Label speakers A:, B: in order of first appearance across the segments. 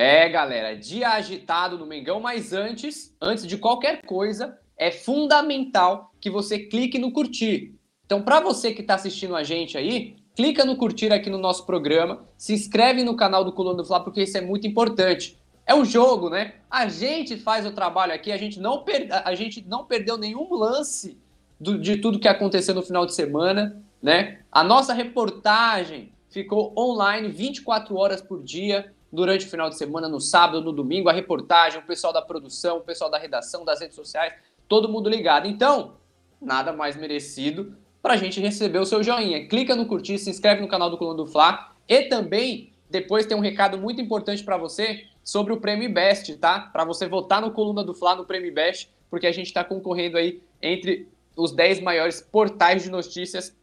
A: É, galera, dia agitado no Mengão, mas antes, antes de qualquer coisa, é fundamental que você clique no curtir. Então, para você que está assistindo a gente aí, clica no curtir aqui no nosso programa, se inscreve no canal do Coluna do Fla, porque isso é muito importante. É um jogo, né? A gente faz o trabalho aqui, a gente não, per... a gente não perdeu nenhum lance do... de tudo que aconteceu no final de semana, né? A nossa reportagem ficou online 24 horas por dia, durante o final de semana, no sábado, no domingo, a reportagem, o pessoal da produção, o pessoal da redação, das redes sociais, todo mundo ligado. Então, nada mais merecido para a gente receber o seu joinha. Clica no curtir, se inscreve no canal do Coluna do Fla e também depois tem um recado muito importante para você sobre o Prêmio Best, tá? Para você votar no Coluna do Fla no Prêmio Best, porque a gente está concorrendo aí entre os 10 maiores portais de notícias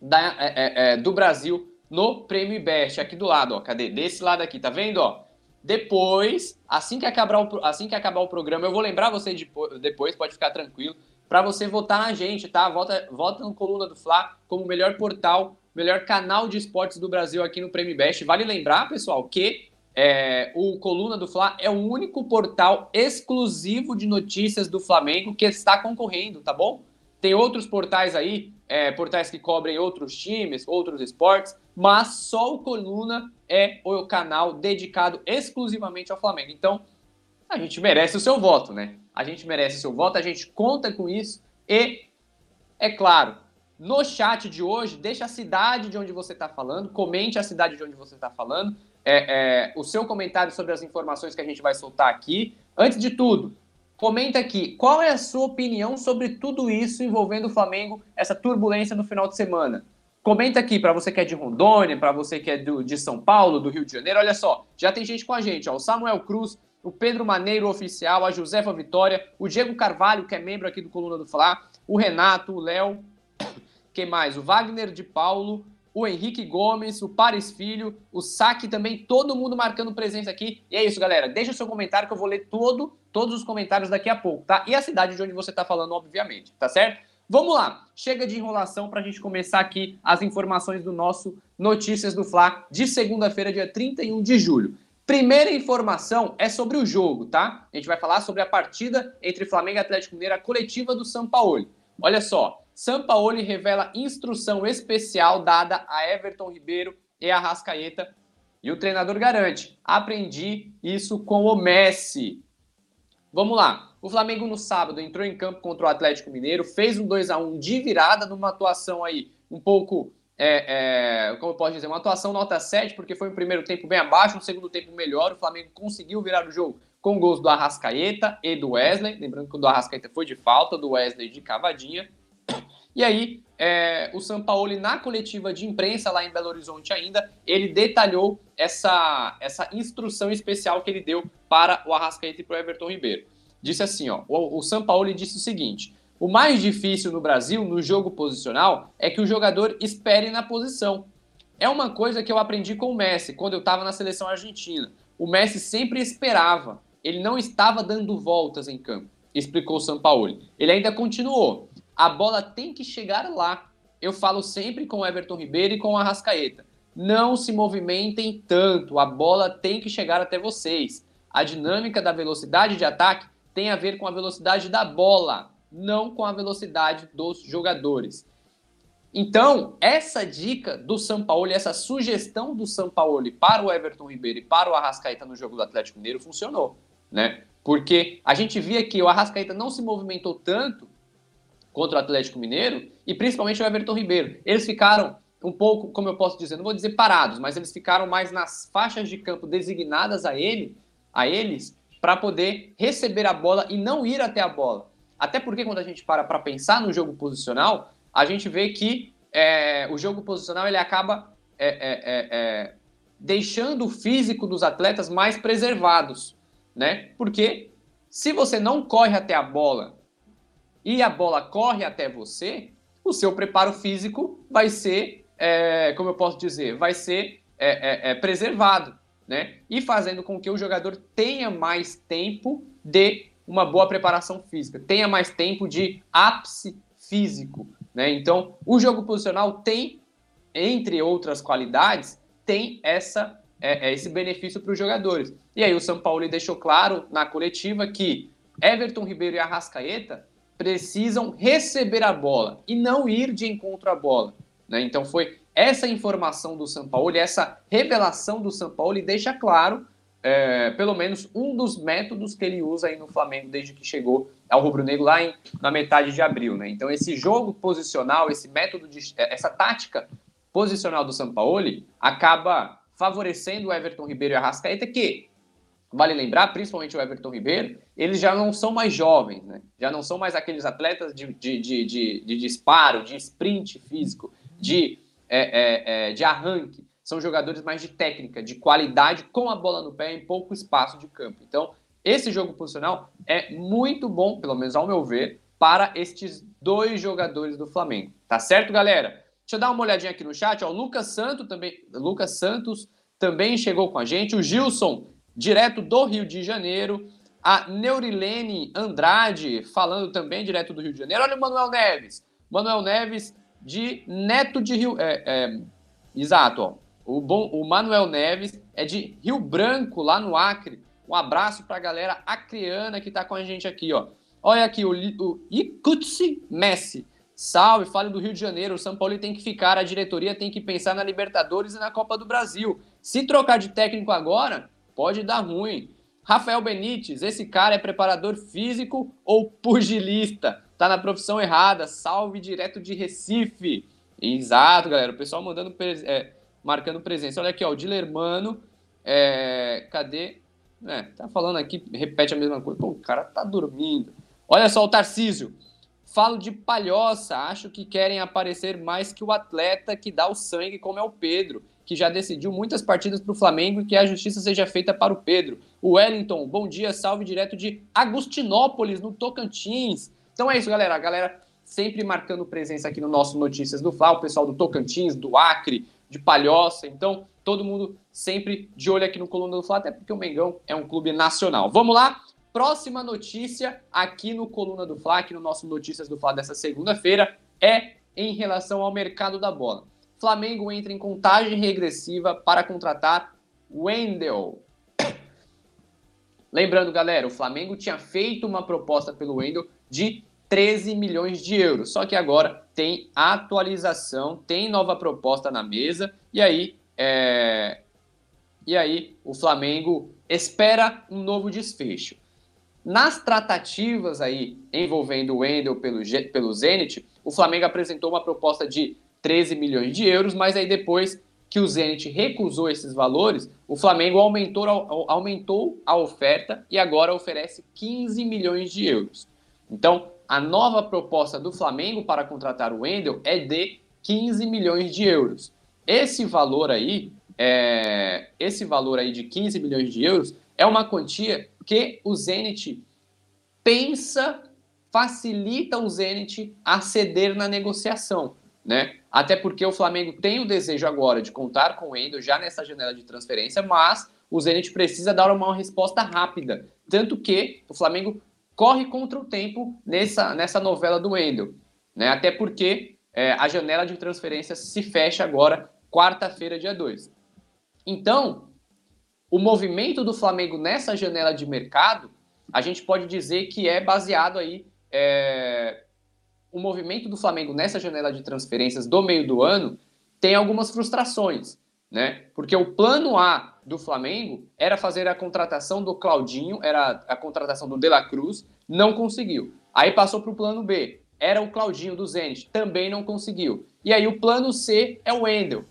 A: da, é, é, é do Brasil no Prêmio Best, aqui do lado, ó. Cadê? Desse lado aqui, tá vendo, ó? Depois, assim que acabar o, assim que acabar o programa, eu vou lembrar você de, depois, pode ficar tranquilo, para você votar na gente, tá? Vota, vota no Coluna do Fla como o melhor portal, melhor canal de esportes do Brasil aqui no Prêmio Best. Vale lembrar, pessoal, que é, o Coluna do Fla é o único portal exclusivo de notícias do Flamengo que está concorrendo, tá bom? Tem outros portais aí, é, portais que cobrem outros times, outros esportes, mas só o Coluna é o canal dedicado exclusivamente ao Flamengo. Então, a gente merece o seu voto, né? A gente merece o seu voto, a gente conta com isso e, é claro, no chat de hoje, deixa a cidade de onde você está falando, comente a cidade de onde você está falando, é, é, o seu comentário sobre as informações que a gente vai soltar aqui. Antes de tudo, comenta aqui qual é a sua opinião sobre tudo isso envolvendo o Flamengo, essa turbulência no final de semana. Comenta aqui para você que é de Rondônia, para você que é do, de São Paulo, do Rio de Janeiro. Olha só, já tem gente com a gente, ó, o Samuel Cruz, o Pedro Maneiro oficial, a Josefa Vitória, o Diego Carvalho, que é membro aqui do Coluna do Fla, o Renato, o Léo, quem mais? O Wagner de Paulo, o Henrique Gomes, o Paris Filho, o Saque também, todo mundo marcando presença aqui. E é isso, galera. Deixa o seu comentário que eu vou ler todo, todos os comentários daqui a pouco, tá? E a cidade de onde você está falando, obviamente, tá certo? Vamos lá, chega de enrolação para a gente começar aqui as informações do nosso Notícias do Fla de segunda-feira, dia 31 de julho. Primeira informação é sobre o jogo, tá? A gente vai falar sobre a partida entre Flamengo e Atlético Mineiro, a coletiva do São Paulo. Olha só, São Paulo revela instrução especial dada a Everton Ribeiro e a Rascaeta e o treinador garante: aprendi isso com o Messi. Vamos lá. O Flamengo no sábado entrou em campo contra o Atlético Mineiro, fez um 2 a 1 de virada numa atuação aí um pouco, é, é, como eu posso dizer, uma atuação nota 7, porque foi um primeiro tempo bem abaixo, um segundo tempo melhor. O Flamengo conseguiu virar o jogo com gols do Arrascaeta e do Wesley. Lembrando que o do Arrascaeta foi de falta, do Wesley de cavadinha. E aí, é, o Sampaoli, na coletiva de imprensa lá em Belo Horizonte ainda, ele detalhou essa, essa instrução especial que ele deu para o Arrascaeta e para o Everton Ribeiro disse assim, ó, o, o São Paulo disse o seguinte: o mais difícil no Brasil, no jogo posicional, é que o jogador espere na posição. É uma coisa que eu aprendi com o Messi quando eu estava na seleção argentina. O Messi sempre esperava, ele não estava dando voltas em campo, explicou o São Paulo. Ele ainda continuou. A bola tem que chegar lá. Eu falo sempre com o Everton Ribeiro e com o Arrascaeta. Não se movimentem tanto, a bola tem que chegar até vocês. A dinâmica da velocidade de ataque tem a ver com a velocidade da bola, não com a velocidade dos jogadores. Então, essa dica do São Paulo, essa sugestão do São Paulo para o Everton Ribeiro e para o Arrascaeta no jogo do Atlético Mineiro funcionou, né? Porque a gente via que o Arrascaeta não se movimentou tanto contra o Atlético Mineiro e principalmente o Everton Ribeiro. Eles ficaram um pouco, como eu posso dizer, não vou dizer parados, mas eles ficaram mais nas faixas de campo designadas a ele, a eles, para poder receber a bola e não ir até a bola. Até porque quando a gente para para pensar no jogo posicional, a gente vê que é, o jogo posicional ele acaba é, é, é, é deixando o físico dos atletas mais preservados, né? Porque se você não corre até a bola e a bola corre até você, o seu preparo físico vai ser, é, como eu posso dizer, vai ser preservado né? E fazendo com que o jogador tenha mais tempo de uma boa preparação física, tenha mais tempo de ápice físico, né? Então, o jogo posicional tem, entre outras qualidades, tem essa é, é esse benefício para os jogadores. E aí o São Paulo deixou claro na coletiva que Everton Ribeiro e Arrascaeta precisam receber a bola e não ir de encontro à bola. Né? Então foi essa informação do São Paulo, essa revelação do São Paulo, deixa claro, é, pelo menos, um dos métodos que ele usa aí no Flamengo desde que chegou ao Rubro Negro lá em, na metade de abril. Né? Então, esse jogo posicional, esse método, de, essa tática posicional do São Paulo acaba favorecendo o Everton Ribeiro e a Rascaeta, que, vale lembrar, principalmente o Everton Ribeiro, eles já não são mais jovens, né? já não são mais aqueles atletas de, de, de, de, de disparo, de sprint físico, de, é, é, é, de arranque. São jogadores mais de técnica, de qualidade, com a bola no pé em pouco espaço de campo. Então, esse jogo posicional é muito bom, pelo menos ao meu ver, para estes dois jogadores do Flamengo. Tá certo, galera? Deixa eu dar uma olhadinha aqui no chat. Ó, o Lucas, Santo também, Lucas Santos também chegou com a gente. O Gilson, direto do Rio de Janeiro. A Neurilene Andrade, falando também direto do Rio de Janeiro. Olha o Manuel Neves. Manuel Neves, de Neto de Rio. É, é, exato, ó. O, bom, o Manuel Neves é de Rio Branco, lá no Acre. Um abraço para a galera acreana que está com a gente aqui, ó. Olha aqui, o, o Ikutsi Messi. Salve, fale do Rio de Janeiro. O São Paulo tem que ficar, a diretoria tem que pensar na Libertadores e na Copa do Brasil. Se trocar de técnico agora, pode dar ruim. Rafael Benítez, esse cara é preparador físico ou pugilista? Tá na profissão errada. Salve direto de Recife. Exato, galera. O pessoal mandando é, marcando presença. Olha aqui, ó, o Dilermano. É, cadê? É, tá falando aqui, repete a mesma coisa. Pô, o cara tá dormindo. Olha só o Tarcísio. Falo de palhoça, acho que querem aparecer mais que o atleta que dá o sangue, como é o Pedro, que já decidiu muitas partidas para o Flamengo e que a justiça seja feita para o Pedro. O Wellington, bom dia, salve direto de Agustinópolis, no Tocantins. Então é isso, galera. A galera sempre marcando presença aqui no nosso Notícias do Fla, o pessoal do Tocantins, do Acre, de Palhoça. Então, todo mundo sempre de olho aqui no Coluna do Fla, até porque o Mengão é um clube nacional. Vamos lá? Próxima notícia aqui no Coluna do Fla, aqui no nosso Notícias do Fla dessa segunda-feira, é em relação ao mercado da bola. Flamengo entra em contagem regressiva para contratar Wendel. Lembrando, galera, o Flamengo tinha feito uma proposta pelo Wendel de 13 milhões de euros. Só que agora tem atualização, tem nova proposta na mesa, e aí, é... e aí o Flamengo espera um novo desfecho. Nas tratativas aí envolvendo o Wendel pelo, pelo Zenit, o Flamengo apresentou uma proposta de 13 milhões de euros, mas aí depois que o Zenit recusou esses valores, o Flamengo aumentou, aumentou a oferta e agora oferece 15 milhões de euros. Então, a nova proposta do Flamengo para contratar o Wendel é de 15 milhões de euros. Esse valor aí, é, esse valor aí de 15 milhões de euros é uma quantia que o Zenit pensa, facilita o Zenit a ceder na negociação, né? Até porque o Flamengo tem o desejo agora de contar com o Endo já nessa janela de transferência, mas o Zenit precisa dar uma resposta rápida. Tanto que o Flamengo corre contra o tempo nessa, nessa novela do Wendel. Né? Até porque é, a janela de transferência se fecha agora, quarta-feira, dia 2. Então, o movimento do Flamengo nessa janela de mercado, a gente pode dizer que é baseado aí. É... O movimento do Flamengo nessa janela de transferências do meio do ano tem algumas frustrações, né? Porque o plano A do Flamengo era fazer a contratação do Claudinho, era a contratação do De La Cruz, não conseguiu. Aí passou para o plano B, era o Claudinho do Zenit, também não conseguiu. E aí o plano C é o Wendel,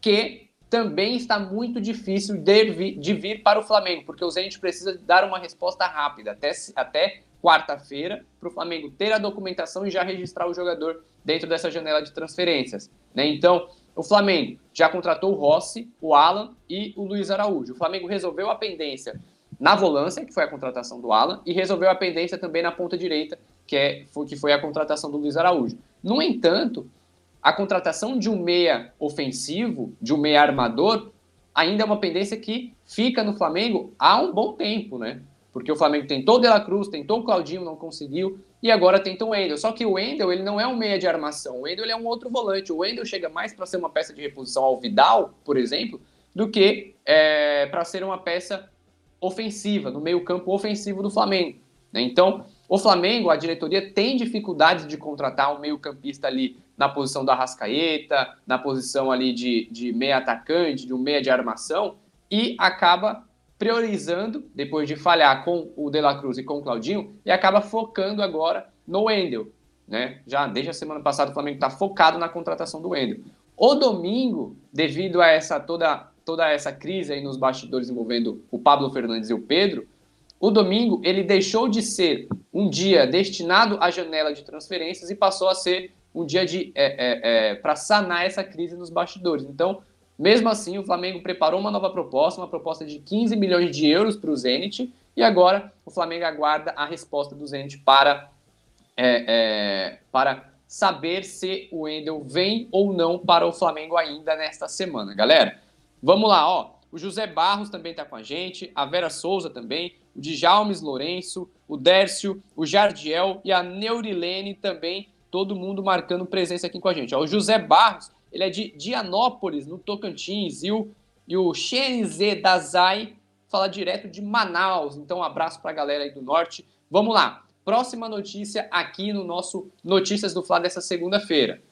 A: que também está muito difícil de vir, de vir para o Flamengo, porque o Zenit precisa dar uma resposta rápida, até, até quarta-feira, para o Flamengo ter a documentação e já registrar o jogador dentro dessa janela de transferências. Né? Então, o Flamengo já contratou o Rossi, o Alan e o Luiz Araújo. O Flamengo resolveu a pendência na volância, que foi a contratação do Alan, e resolveu a pendência também na ponta direita, que, é, que foi a contratação do Luiz Araújo. No entanto, a contratação de um meia ofensivo, de um meia armador, ainda é uma pendência que fica no Flamengo há um bom tempo, né? Porque o Flamengo tentou o De La Cruz, tentou o Claudinho, não conseguiu, e agora tenta o Wendel. Só que o Wendel, ele não é um meia de armação, o Wendel é um outro volante. O Wendel chega mais para ser uma peça de reposição ao Vidal, por exemplo, do que é, para ser uma peça ofensiva, no meio-campo ofensivo do Flamengo. Né? Então, o Flamengo, a diretoria tem dificuldades de contratar um meio-campista ali na posição do Arrascaeta, na posição ali de, de meia atacante, de um meia de armação, e acaba priorizando, depois de falhar com o De La Cruz e com o Claudinho, e acaba focando agora no Wendel. Né? Já desde a semana passada o Flamengo está focado na contratação do Wendel. O domingo, devido a essa toda, toda essa crise aí nos bastidores envolvendo o Pablo Fernandes e o Pedro, o domingo ele deixou de ser um dia destinado à janela de transferências e passou a ser um dia de é, é, é, para sanar essa crise nos bastidores. Então, mesmo assim, o Flamengo preparou uma nova proposta, uma proposta de 15 milhões de euros para o Zenit, e agora o Flamengo aguarda a resposta do Zenit para, é, é, para saber se o Wendel vem ou não para o Flamengo ainda nesta semana. Galera, vamos lá, ó. O José Barros também está com a gente, a Vera Souza também, o Djalmes Lourenço, o Dércio, o Jardiel e a Neurilene também, todo mundo marcando presença aqui com a gente. Ó, o José Barros ele é de Dianópolis, no Tocantins, e o, e o Xenze Dazai fala direto de Manaus. Então, um abraço para a galera aí do norte. Vamos lá. Próxima notícia aqui no nosso Notícias do Fla dessa segunda-feira.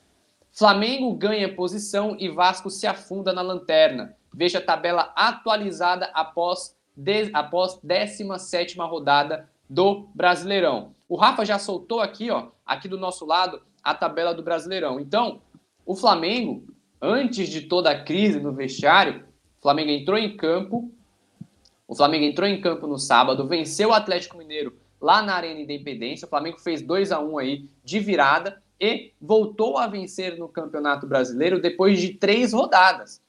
A: Flamengo ganha posição e Vasco se afunda na lanterna. Veja a tabela atualizada após, de, após 17 rodada do Brasileirão. O Rafa já soltou aqui, ó, aqui do nosso lado, a tabela do Brasileirão. Então, o Flamengo, antes de toda a crise no vestiário, o Flamengo entrou em campo. O Flamengo entrou em campo no sábado, venceu o Atlético Mineiro lá na Arena Independência. O Flamengo fez 2 a 1 aí de virada e voltou a vencer no Campeonato Brasileiro depois de três rodadas.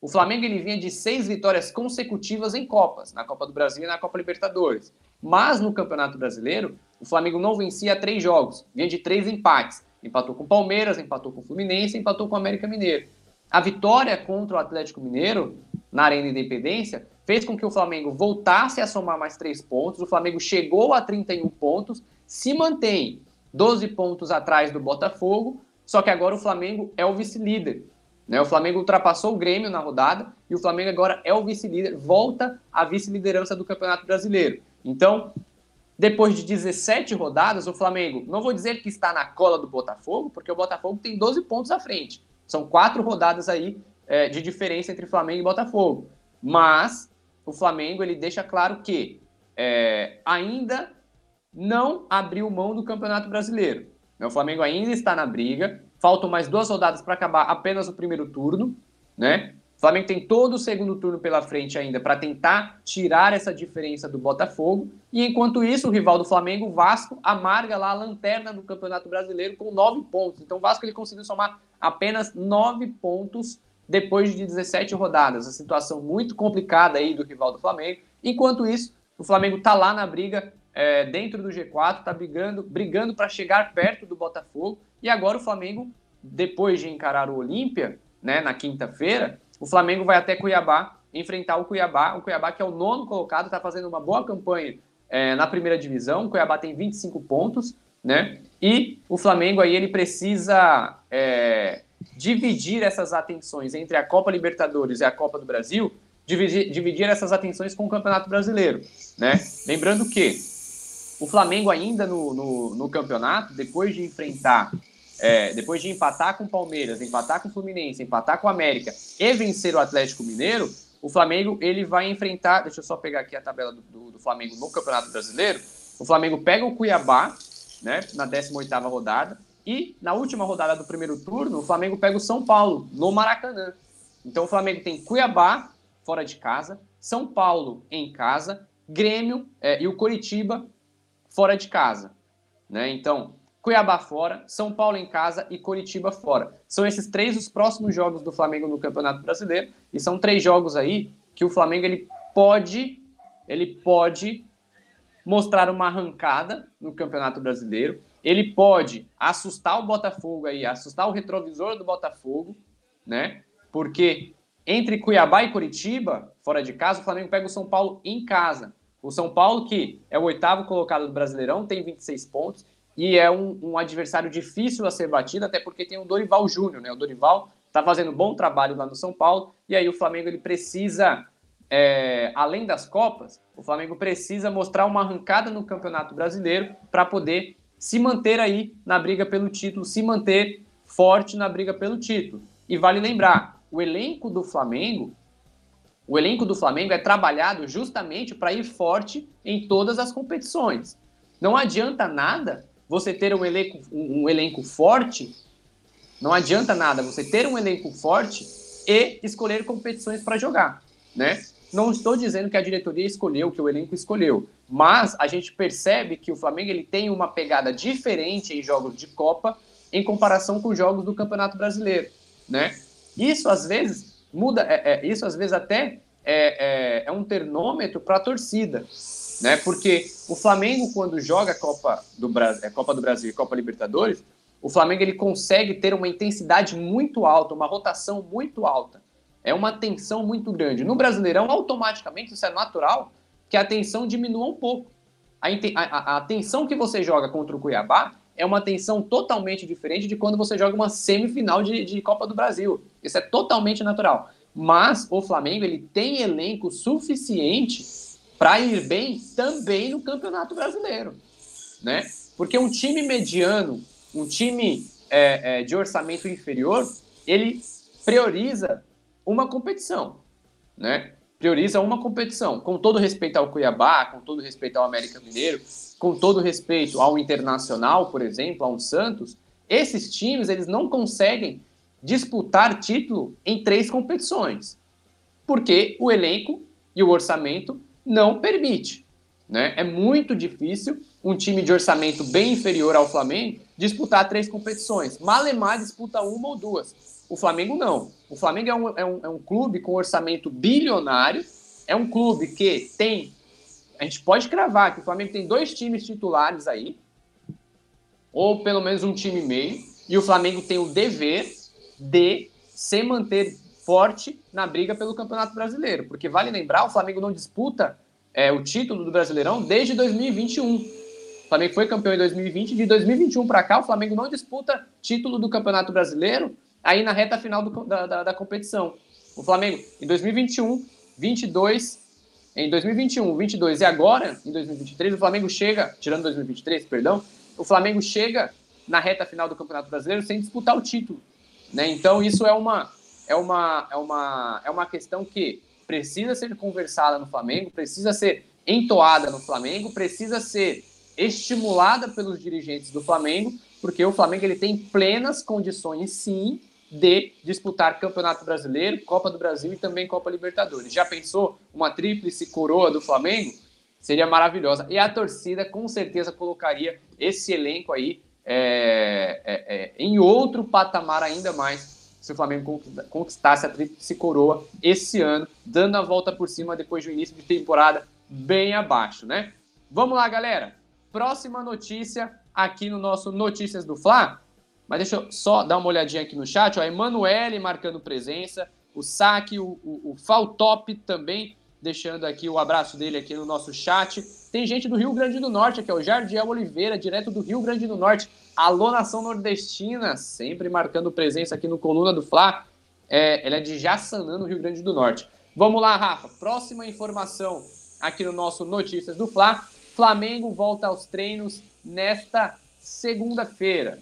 A: O Flamengo ele vinha de seis vitórias consecutivas em Copas, na Copa do Brasil e na Copa Libertadores. Mas no Campeonato Brasileiro, o Flamengo não vencia três jogos, vinha de três empates. Empatou com o Palmeiras, empatou com o Fluminense, empatou com o América Mineiro. A vitória contra o Atlético Mineiro, na Arena Independência, fez com que o Flamengo voltasse a somar mais três pontos. O Flamengo chegou a 31 pontos, se mantém 12 pontos atrás do Botafogo, só que agora o Flamengo é o vice-líder. Né? O Flamengo ultrapassou o Grêmio na rodada e o Flamengo agora é o vice-líder, volta à vice-liderança do Campeonato Brasileiro. Então, depois de 17 rodadas, o Flamengo, não vou dizer que está na cola do Botafogo, porque o Botafogo tem 12 pontos à frente. São quatro rodadas aí é, de diferença entre Flamengo e Botafogo. Mas o Flamengo ele deixa claro que é, ainda não abriu mão do Campeonato Brasileiro. O Flamengo ainda está na briga. Faltam mais duas rodadas para acabar apenas o primeiro turno, né? Flamengo tem todo o segundo turno pela frente ainda para tentar tirar essa diferença do Botafogo. E enquanto isso, o rival do Flamengo, o Vasco, amarga lá a lanterna do Campeonato Brasileiro com nove pontos. Então o Vasco ele conseguiu somar apenas nove pontos depois de 17 rodadas. A situação muito complicada aí do rival do Flamengo. Enquanto isso, o Flamengo está lá na briga é, dentro do G4, está brigando, brigando para chegar perto do Botafogo. E agora o Flamengo, depois de encarar o Olímpia, né, na quinta-feira, o Flamengo vai até Cuiabá enfrentar o Cuiabá. O Cuiabá, que é o nono colocado, está fazendo uma boa campanha é, na primeira divisão. O Cuiabá tem 25 pontos, né? E o Flamengo aí ele precisa é, dividir essas atenções entre a Copa Libertadores e a Copa do Brasil, dividir, dividir essas atenções com o Campeonato Brasileiro, né? Lembrando que o Flamengo ainda no, no, no campeonato, depois de enfrentar é, depois de empatar com o Palmeiras, empatar com o Fluminense, empatar com o América e vencer o Atlético Mineiro, o Flamengo ele vai enfrentar. Deixa eu só pegar aqui a tabela do, do, do Flamengo no Campeonato Brasileiro. O Flamengo pega o Cuiabá, né, na 18 rodada, e na última rodada do primeiro turno, o Flamengo pega o São Paulo, no Maracanã. Então o Flamengo tem Cuiabá fora de casa, São Paulo em casa, Grêmio é, e o Coritiba fora de casa. Né? Então, Cuiabá fora, São Paulo em casa e Coritiba fora. São esses três os próximos jogos do Flamengo no Campeonato Brasileiro e são três jogos aí que o Flamengo ele pode ele pode mostrar uma arrancada no Campeonato Brasileiro. Ele pode assustar o Botafogo aí, assustar o retrovisor do Botafogo, né? Porque entre Cuiabá e Coritiba, fora de casa, o Flamengo pega o São Paulo em casa. O São Paulo, que é o oitavo colocado do Brasileirão, tem 26 pontos e é um, um, adversário difícil a ser batido, até porque tem o Dorival Júnior, né? O Dorival está fazendo bom trabalho lá no São Paulo, e aí o Flamengo ele precisa, é, além das Copas, o Flamengo precisa mostrar uma arrancada no Campeonato Brasileiro para poder se manter aí na briga pelo título, se manter forte na briga pelo título. E vale lembrar, o elenco do Flamengo, o elenco do Flamengo é trabalhado justamente para ir forte em todas as competições. Não adianta nada você ter um elenco, um, elenco forte, não adianta nada você ter um elenco forte e escolher competições para jogar, né? Não estou dizendo que a diretoria escolheu, que o elenco escolheu, mas a gente percebe que o Flamengo ele tem uma pegada diferente em jogos de Copa em comparação com jogos do Campeonato Brasileiro, né? Isso às vezes muda, é, é, isso às vezes até é, é, é um termômetro para a torcida, né? Porque o Flamengo quando joga Copa do Brasil, é, Copa do Brasil e Copa Libertadores, o Flamengo ele consegue ter uma intensidade muito alta, uma rotação muito alta. É uma tensão muito grande. No Brasileirão, automaticamente, isso é natural, que a tensão diminua um pouco. A, a, a tensão que você joga contra o Cuiabá é uma tensão totalmente diferente de quando você joga uma semifinal de, de Copa do Brasil. Isso é totalmente natural. Mas o Flamengo ele tem elenco suficiente para ir bem também no Campeonato Brasileiro, né? Porque um time mediano, um time é, é, de orçamento inferior, ele prioriza uma competição, né? Prioriza uma competição, com todo respeito ao Cuiabá, com todo respeito ao América Mineiro, com todo respeito ao Internacional, por exemplo, ao Santos, esses times eles não conseguem disputar título em três competições, porque o elenco e o orçamento não permite, né? É muito difícil um time de orçamento bem inferior ao Flamengo disputar três competições. Malemar disputa uma ou duas. O Flamengo não. O Flamengo é um, é um, é um clube com orçamento bilionário, é um clube que tem. A gente pode cravar que o Flamengo tem dois times titulares aí, ou pelo menos um time meio, e o Flamengo tem o dever de se manter forte na briga pelo Campeonato Brasileiro, porque vale lembrar, o Flamengo não disputa é, o título do Brasileirão desde 2021. O Flamengo foi campeão em 2020, de 2021 para cá o Flamengo não disputa título do Campeonato Brasileiro aí na reta final do, da, da, da, competição. O Flamengo, em 2021, 22, em 2021, 22 e agora, em 2023, o Flamengo chega, tirando 2023, perdão, o Flamengo chega na reta final do Campeonato Brasileiro sem disputar o título. Né? Então, isso é uma, é, uma, é, uma, é uma questão que precisa ser conversada no Flamengo, precisa ser entoada no Flamengo, precisa ser estimulada pelos dirigentes do Flamengo, porque o Flamengo ele tem plenas condições, sim, de disputar Campeonato Brasileiro, Copa do Brasil e também Copa Libertadores. Já pensou uma tríplice coroa do Flamengo? Seria maravilhosa. E a torcida com certeza colocaria esse elenco aí é, é, é, em outro patamar ainda mais se o Flamengo conquistasse a tríplice coroa esse ano, dando a volta por cima depois do início de temporada bem abaixo, né? Vamos lá, galera. Próxima notícia aqui no nosso Notícias do Fla. Mas deixa eu só dar uma olhadinha aqui no chat. Ó, Emanuele marcando presença, o Saque, o, o, o Faltop também deixando aqui o abraço dele aqui no nosso chat. Tem gente do Rio Grande do Norte aqui, ó, o Jardiel Oliveira, direto do Rio Grande do Norte. Alô, nação nordestina, sempre marcando presença aqui no Coluna do Fla. É, ele é de Jaçanã, no Rio Grande do Norte. Vamos lá, Rafa. Próxima informação aqui no nosso Notícias do Fla. Flamengo volta aos treinos nesta segunda-feira.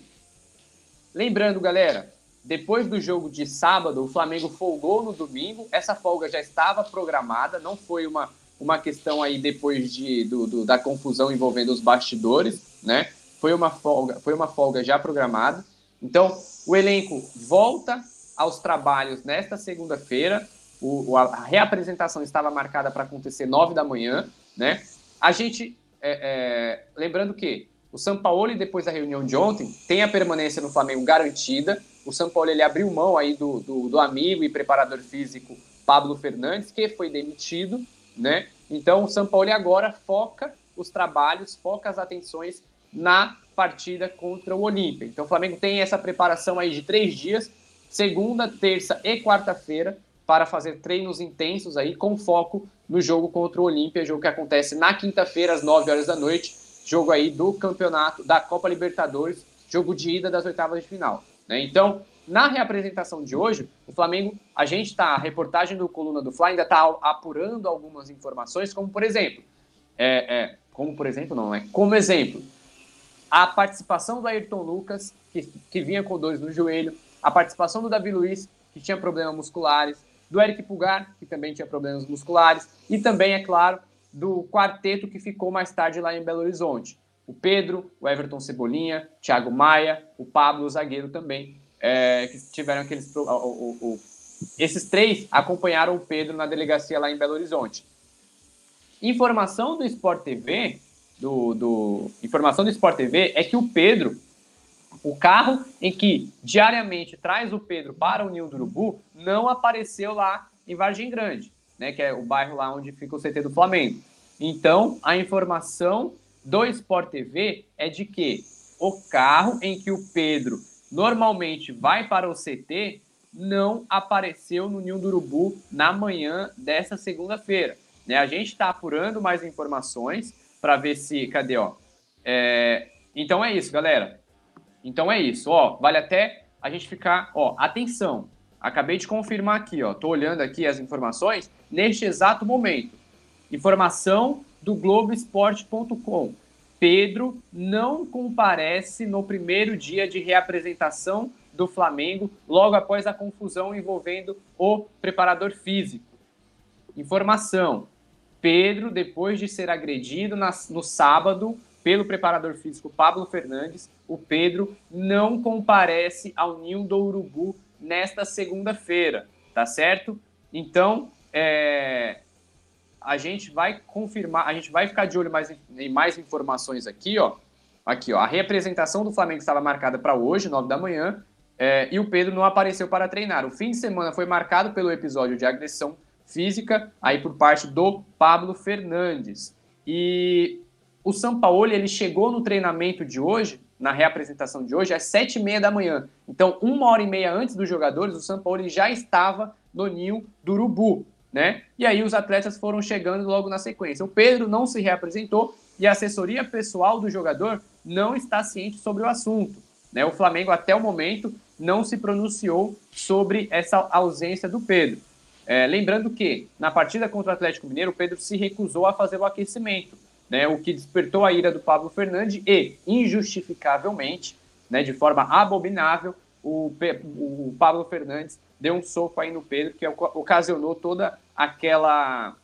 A: Lembrando, galera, depois do jogo de sábado, o Flamengo folgou no domingo. Essa folga já estava programada, não foi uma, uma questão aí depois de, do, do, da confusão envolvendo os bastidores, né? Foi uma folga, foi uma folga já programada. Então, o elenco volta aos trabalhos nesta segunda-feira. a reapresentação estava marcada para acontecer nove da manhã, né? A gente, é, é, lembrando que o São Paulo, depois da reunião de ontem, tem a permanência no Flamengo garantida. O São Paulo ele abriu mão aí do, do, do amigo e preparador físico Pablo Fernandes, que foi demitido, né? Então o São Paulo agora foca os trabalhos, foca as atenções na partida contra o Olímpia. Então o Flamengo tem essa preparação aí de três dias, segunda, terça e quarta-feira, para fazer treinos intensos aí com foco no jogo contra o Olímpia, jogo que acontece na quinta-feira às 9 horas da noite jogo aí do campeonato da Copa Libertadores, jogo de ida das oitavas de final. Né? Então, Na reapresentação de hoje, o Flamengo, a gente está, a reportagem do Coluna do Fla ainda está apurando algumas informações, como por exemplo, é, é, como por exemplo, não, é como exemplo, a participação do Ayrton Lucas, que, que vinha com dores no joelho, a participação do Davi Luiz, que tinha problemas musculares, do Eric Pulgar, que também tinha problemas musculares, e também, é claro, do quarteto que ficou mais tarde lá em Belo Horizonte. O Pedro, o Everton Cebolinha, Thiago Maia, o Pablo, o zagueiro também, é, que tiveram aqueles. O, o, o, esses três acompanharam o Pedro na delegacia lá em Belo Horizonte. Informação do Sport TV, do, do, informação do Sport TV é que o Pedro, o carro em que diariamente traz o Pedro para o Ninho do Urubu, não apareceu lá em Vargem Grande, né, que é o bairro lá onde fica o CT do Flamengo. Então, a informação do Sport TV é de que o carro em que o Pedro normalmente vai para o CT, não apareceu no Ninho do Urubu na manhã dessa segunda-feira. Né? A gente está apurando mais informações para ver se. Cadê, ó? É, então é isso, galera. Então é isso, ó. Vale até a gente ficar, ó, atenção. Acabei de confirmar aqui, ó. Tô olhando aqui as informações neste exato momento. Informação do Globoesporte.com. Pedro não comparece no primeiro dia de reapresentação do Flamengo, logo após a confusão envolvendo o preparador físico. Informação: Pedro, depois de ser agredido na, no sábado pelo preparador físico Pablo Fernandes, o Pedro não comparece ao Ninho do Urubu nesta segunda-feira, tá certo? Então, é, a gente vai confirmar, a gente vai ficar de olho mais em mais informações aqui, ó. Aqui, ó. A representação do Flamengo estava marcada para hoje, 9 da manhã, é, e o Pedro não apareceu para treinar. O fim de semana foi marcado pelo episódio de agressão física, aí por parte do Pablo Fernandes. E o Sampaoli, ele chegou no treinamento de hoje, na reapresentação de hoje, às sete e meia da manhã. Então, uma hora e meia antes dos jogadores, o Sampaoli já estava no ninho do Urubu né? E aí os atletas foram chegando logo na sequência. O Pedro não se reapresentou e a assessoria pessoal do jogador não está ciente sobre o assunto. Né? O Flamengo, até o momento, não se pronunciou sobre essa ausência do Pedro. É, lembrando que, na partida contra o Atlético Mineiro, o Pedro se recusou a fazer o aquecimento, né? o que despertou a ira do Pablo Fernandes e, injustificavelmente, né, de forma abominável, o, o Pablo Fernandes deu um soco aí no Pedro, que ocasionou toda aquela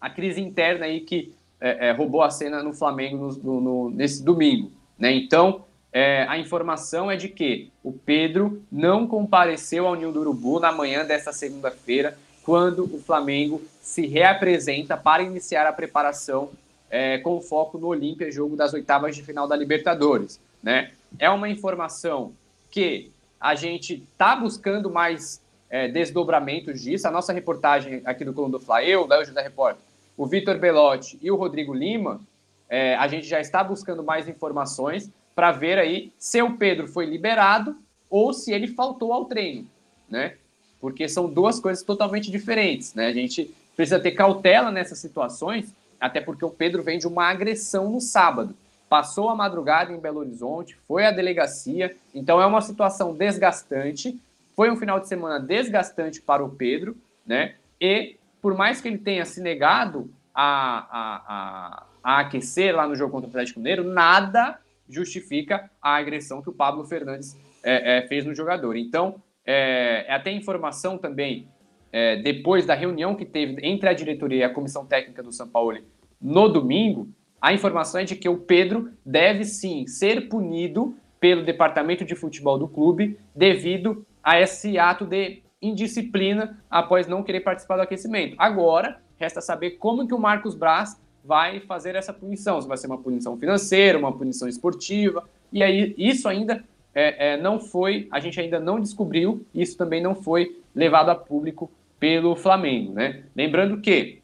A: a crise interna aí que é, é, roubou a cena no Flamengo no, no, nesse domingo. Né? Então, é, a informação é de que o Pedro não compareceu ao Ninho do Urubu na manhã desta segunda-feira, quando o Flamengo se reapresenta para iniciar a preparação é, com foco no Olímpia, jogo das oitavas de final da Libertadores. Né? É uma informação que a gente está buscando mais é, desdobramentos disso. A nossa reportagem aqui do Coluna do Fla, eu, Léo José Repórter, o Vitor Belotti e o Rodrigo Lima, é, a gente já está buscando mais informações para ver aí se o Pedro foi liberado ou se ele faltou ao treino, né? Porque são duas coisas totalmente diferentes, né? A gente precisa ter cautela nessas situações, até porque o Pedro vem de uma agressão no sábado passou a madrugada em Belo Horizonte, foi à delegacia, então é uma situação desgastante. Foi um final de semana desgastante para o Pedro, né? E por mais que ele tenha se negado a, a, a, a aquecer lá no jogo contra o Atlético Mineiro, nada justifica a agressão que o Pablo Fernandes é, é, fez no jogador. Então, é, é até informação também, é, depois da reunião que teve entre a diretoria e a comissão técnica do São Paulo no domingo, a informação é de que o Pedro deve sim ser punido pelo departamento de futebol do clube devido a esse ato de indisciplina após não querer participar do aquecimento. Agora, resta saber como que o Marcos Braz vai fazer essa punição. Se vai ser uma punição financeira, uma punição esportiva. E aí, isso ainda é, é, não foi, a gente ainda não descobriu, isso também não foi levado a público pelo Flamengo, né? Lembrando que,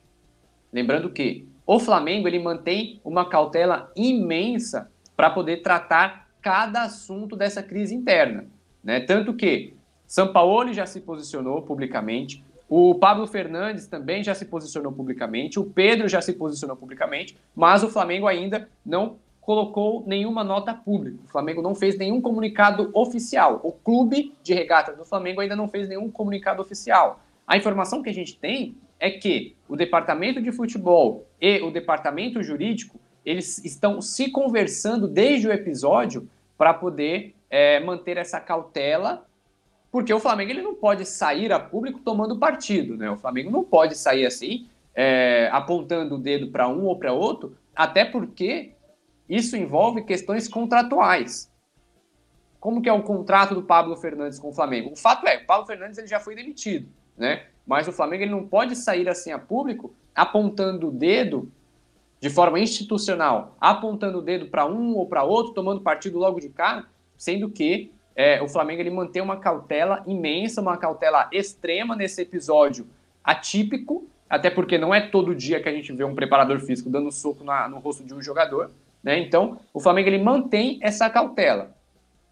A: lembrando que o Flamengo ele mantém uma cautela imensa para poder tratar cada assunto dessa crise interna, né? Tanto que Sampaoli já se posicionou publicamente, o Pablo Fernandes também já se posicionou publicamente, o Pedro já se posicionou publicamente, mas o Flamengo ainda não colocou nenhuma nota pública. O Flamengo não fez nenhum comunicado oficial. O clube de regatas do Flamengo ainda não fez nenhum comunicado oficial. A informação que a gente tem é que o departamento de futebol e o departamento jurídico eles estão se conversando desde o episódio para poder é, manter essa cautela, porque o Flamengo ele não pode sair a público tomando partido, né? O Flamengo não pode sair assim, é, apontando o dedo para um ou para outro, até porque isso envolve questões contratuais. Como que é o contrato do Pablo Fernandes com o Flamengo? O fato é, o Pablo Fernandes ele já foi demitido, né? Mas o Flamengo ele não pode sair assim a público apontando o dedo de forma institucional, apontando o dedo para um ou para outro, tomando partido logo de cara, sendo que é, o Flamengo ele mantém uma cautela imensa, uma cautela extrema nesse episódio atípico, até porque não é todo dia que a gente vê um preparador físico dando soco na, no rosto de um jogador, né? Então, o Flamengo ele mantém essa cautela.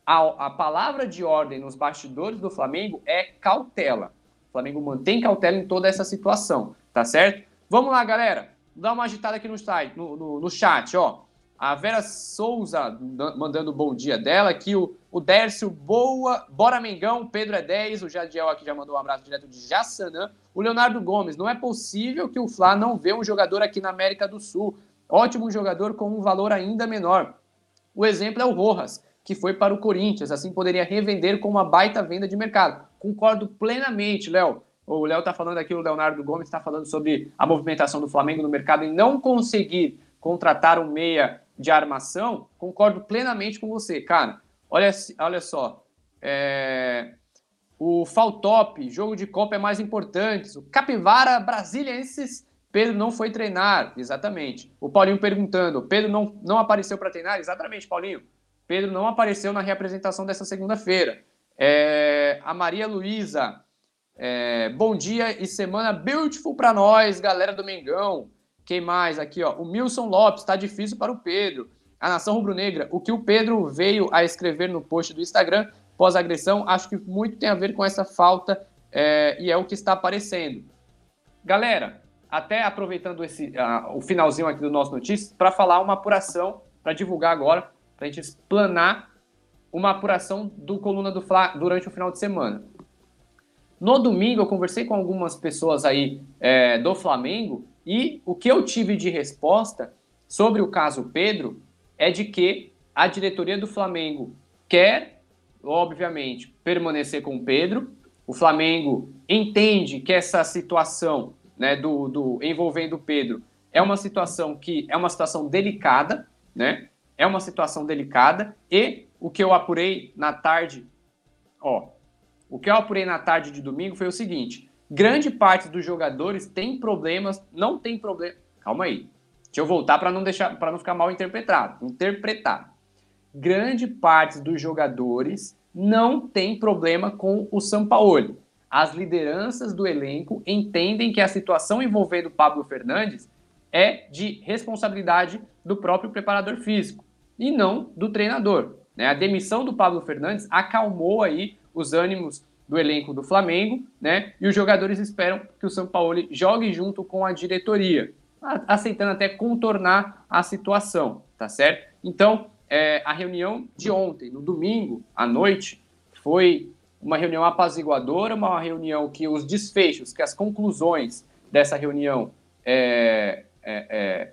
A: A, a palavra de ordem nos bastidores do Flamengo é cautela. O Flamengo mantém cautela em toda essa situação, tá certo? Vamos lá, galera. Dá uma agitada aqui no, site, no, no, no chat, ó. A Vera Souza mandando bom dia dela. Aqui o, o Dércio, boa. Bora Mengão, Pedro é 10. O Jadiel aqui já mandou um abraço direto de Jassanã. O Leonardo Gomes, não é possível que o Fla não vê um jogador aqui na América do Sul. Ótimo jogador com um valor ainda menor. O exemplo é o Rojas, que foi para o Corinthians. Assim poderia revender com uma baita venda de mercado. Concordo plenamente, Léo. O Léo está falando aqui, o Leonardo Gomes está falando sobre a movimentação do Flamengo no mercado e não conseguir contratar um meia de armação. Concordo plenamente com você, cara. Olha, olha só. É... O Faltop, jogo de Copa é mais importante. O Capivara Brasilienses, Pedro não foi treinar. Exatamente. O Paulinho perguntando: Pedro não, não apareceu para treinar? Exatamente, Paulinho. Pedro não apareceu na reapresentação dessa segunda-feira. É, a Maria Luísa, é, bom dia e semana beautiful para nós, galera do Mengão. Quem mais aqui, ó? O Milson Lopes, está difícil para o Pedro. A Nação Rubro-Negra, o que o Pedro veio a escrever no post do Instagram pós-agressão, acho que muito tem a ver com essa falta é, e é o que está aparecendo. Galera, até aproveitando esse, o finalzinho aqui do nosso notícias, para falar uma apuração, para divulgar agora, para a gente explanar uma apuração do Coluna do Fla durante o final de semana. No domingo, eu conversei com algumas pessoas aí é, do Flamengo e o que eu tive de resposta sobre o caso Pedro é de que a diretoria do Flamengo quer, obviamente, permanecer com o Pedro. O Flamengo entende que essa situação né, do, do envolvendo o Pedro é uma situação que é uma situação delicada, né? É uma situação delicada e o que eu apurei na tarde, ó, o que eu apurei na tarde de domingo foi o seguinte: grande parte dos jogadores tem problemas, não tem problema. Calma aí. Deixa eu voltar para não deixar, para não ficar mal interpretado. Interpretado. Grande parte dos jogadores não tem problema com o Sampaoli. As lideranças do elenco entendem que a situação envolvendo Pablo Fernandes é de responsabilidade do próprio preparador físico e não do treinador. Né? A demissão do Pablo Fernandes acalmou aí os ânimos do elenco do Flamengo, né? E os jogadores esperam que o São Paulo jogue junto com a diretoria, aceitando até contornar a situação, tá certo? Então, é, a reunião de ontem, no domingo à noite, foi uma reunião apaziguadora, uma reunião que os desfechos, que as conclusões dessa reunião é, é, é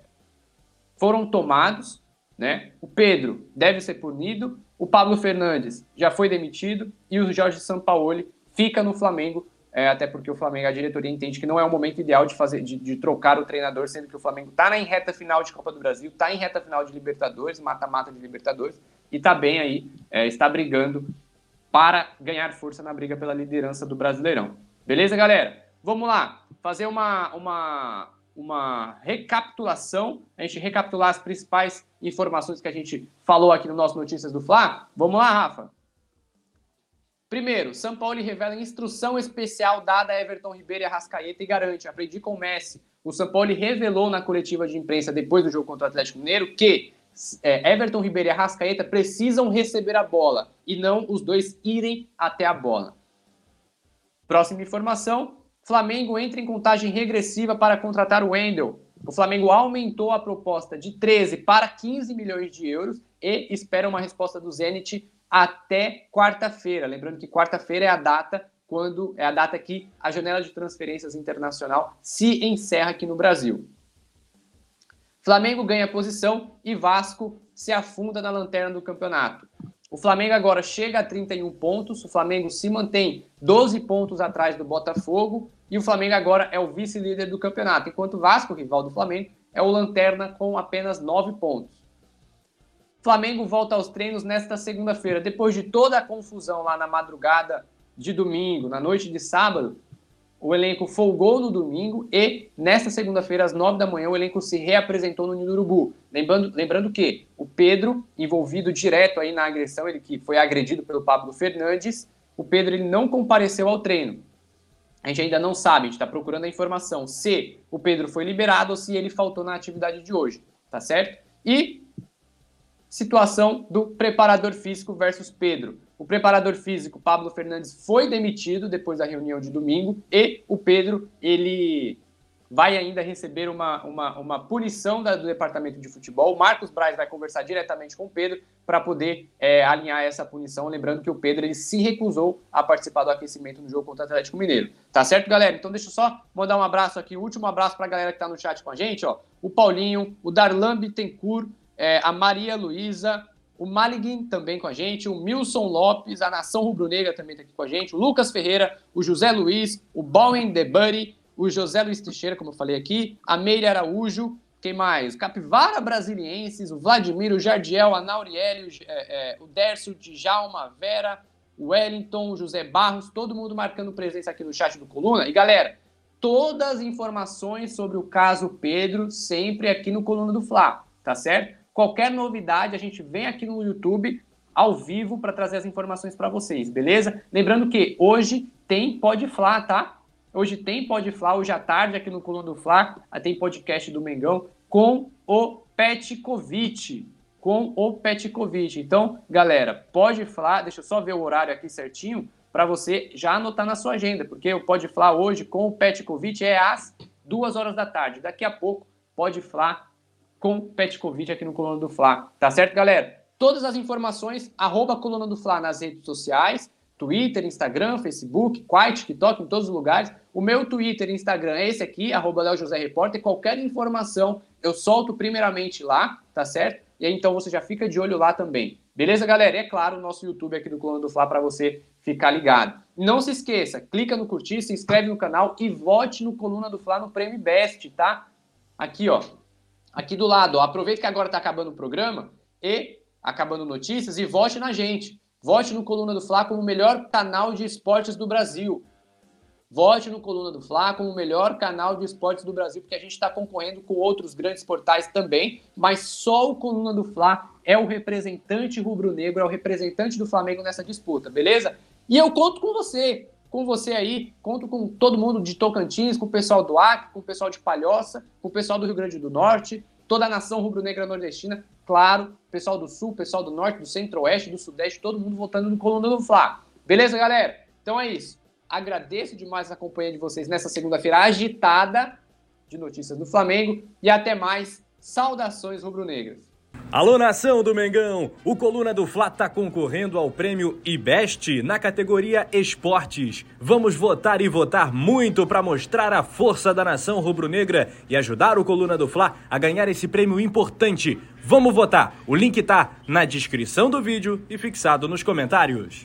A: foram tomados, né? O Pedro deve ser punido, o Pablo Fernandes já foi demitido e o Jorge Sampaoli fica no Flamengo, é, até porque o Flamengo, a diretoria entende que não é o momento ideal de fazer, de, de trocar o treinador, sendo que o Flamengo está em reta final de Copa do Brasil, está em reta final de Libertadores, mata-mata de Libertadores, e está bem aí, é, está brigando para ganhar força na briga pela liderança do Brasileirão. Beleza, galera? Vamos lá, fazer uma, uma, uma recapitulação, a gente recapitular as principais informações que a gente falou aqui no nosso Notícias do Fla. Vamos lá, Rafa. Primeiro, São Paulo revela instrução especial dada a Everton Ribeiro e Arrascaeta e garante, aprendi com o Messi. O São Paulo revelou na coletiva de imprensa depois do jogo contra o Atlético Mineiro que é, Everton Ribeiro e Arrascaeta precisam receber a bola e não os dois irem até a bola. Próxima informação, Flamengo entra em contagem regressiva para contratar o Wendel. O Flamengo aumentou a proposta de 13 para 15 milhões de euros e espera uma resposta do Zenit até quarta-feira. Lembrando que quarta-feira é a data quando é a data que a janela de transferências internacional se encerra aqui no Brasil. Flamengo ganha posição e Vasco se afunda na lanterna do campeonato. O Flamengo agora chega a 31 pontos, o Flamengo se mantém 12 pontos atrás do Botafogo e o Flamengo agora é o vice-líder do campeonato, enquanto o Vasco, rival do Flamengo, é o lanterna com apenas 9 pontos. O Flamengo volta aos treinos nesta segunda-feira, depois de toda a confusão lá na madrugada de domingo, na noite de sábado, o elenco folgou no domingo e, nesta segunda-feira, às nove da manhã, o elenco se reapresentou no Nino Urubu. Lembrando, lembrando que o Pedro, envolvido direto aí na agressão, ele que foi agredido pelo Pablo Fernandes, o Pedro ele não compareceu ao treino. A gente ainda não sabe, a gente está procurando a informação se o Pedro foi liberado ou se ele faltou na atividade de hoje, tá certo? E situação do preparador físico versus Pedro. O preparador físico, Pablo Fernandes, foi demitido depois da reunião de domingo e o Pedro, ele vai ainda receber uma, uma, uma punição da, do departamento de futebol. O Marcos Braz vai conversar diretamente com o Pedro para poder é, alinhar essa punição. Lembrando que o Pedro ele se recusou a participar do aquecimento no jogo contra o Atlético Mineiro. Tá certo, galera? Então deixa eu só mandar um abraço aqui, um último abraço para a galera que está no chat com a gente. Ó. O Paulinho, o Darlan Bittencourt, é, a Maria Luísa, o Maliguin também com a gente, o Milson Lopes, a Nação Rubro-Negra também está aqui com a gente, o Lucas Ferreira, o José Luiz, o Bowen De Buddy, o José Luiz Teixeira, como eu falei aqui, a Meire Araújo, quem mais? Capivara Brasilienses, o Vladimir, o Jardiel, a Nauriele, o, é, é, o Dércio, Djalma, Vera, o Wellington, o José Barros, todo mundo marcando presença aqui no chat do Coluna. E galera, todas as informações sobre o caso Pedro sempre aqui no Coluna do Fla, tá certo? Qualquer novidade, a gente vem aqui no YouTube ao vivo para trazer as informações para vocês, beleza? Lembrando que hoje tem Pode Flá, tá? Hoje tem Pode Flá, hoje à tarde aqui no Coluna do Flá, tem podcast do Mengão com o Petkovic, com o Petkovic. Então, galera, pode falar, deixa eu só ver o horário aqui certinho para você já anotar na sua agenda, porque o Pode Falar hoje com o Petkovic é às duas horas da tarde. Daqui a pouco, Pode Falar com Petkovic aqui no Coluna do Fla. Tá certo, galera? Todas as informações, arroba Coluna do Fla nas redes sociais, Twitter, Instagram, Facebook, Quai, TikTok, em todos os lugares. O meu Twitter e Instagram é esse aqui, arroba Léo José Repórter. Qualquer informação eu solto primeiramente lá, tá certo? E aí então você já fica de olho lá também. Beleza, galera? E é claro, o nosso YouTube aqui do Coluna do Fla para você ficar ligado. Não se esqueça, clica no curtir, se inscreve no canal e vote no Coluna do Fla no Prêmio Best, tá? Aqui, ó, aqui do lado. Ó, aproveita que agora está acabando o programa e acabando notícias e vote na gente. Vote no Coluna do Fla como o melhor canal de esportes do Brasil. Vote no Coluna do Fla como o melhor canal de esportes do Brasil, porque a gente está concorrendo com outros grandes portais também, mas só o Coluna do Fla é o representante rubro-negro, é o representante do Flamengo nessa disputa, beleza? E eu conto com você com você aí, conto com todo mundo de Tocantins, com o pessoal do Acre, com o pessoal de Palhoça, com o pessoal do Rio Grande do Norte, toda a nação rubro-negra nordestina, claro, pessoal do Sul, pessoal do Norte, do Centro-Oeste, do Sudeste, todo mundo votando no Coluna do Fla. Beleza, galera? Então é isso. Agradeço demais a companhia de vocês nessa segunda-feira agitada de notícias do Flamengo e até mais. Saudações rubro-negras.
B: Alô nação do Mengão! O Coluna do Fla está concorrendo ao prêmio IBEST na categoria Esportes. Vamos votar e votar muito para mostrar a força da nação rubro-negra e ajudar o Coluna do Fla a ganhar esse prêmio importante. Vamos votar! O link tá na descrição do vídeo e fixado nos comentários.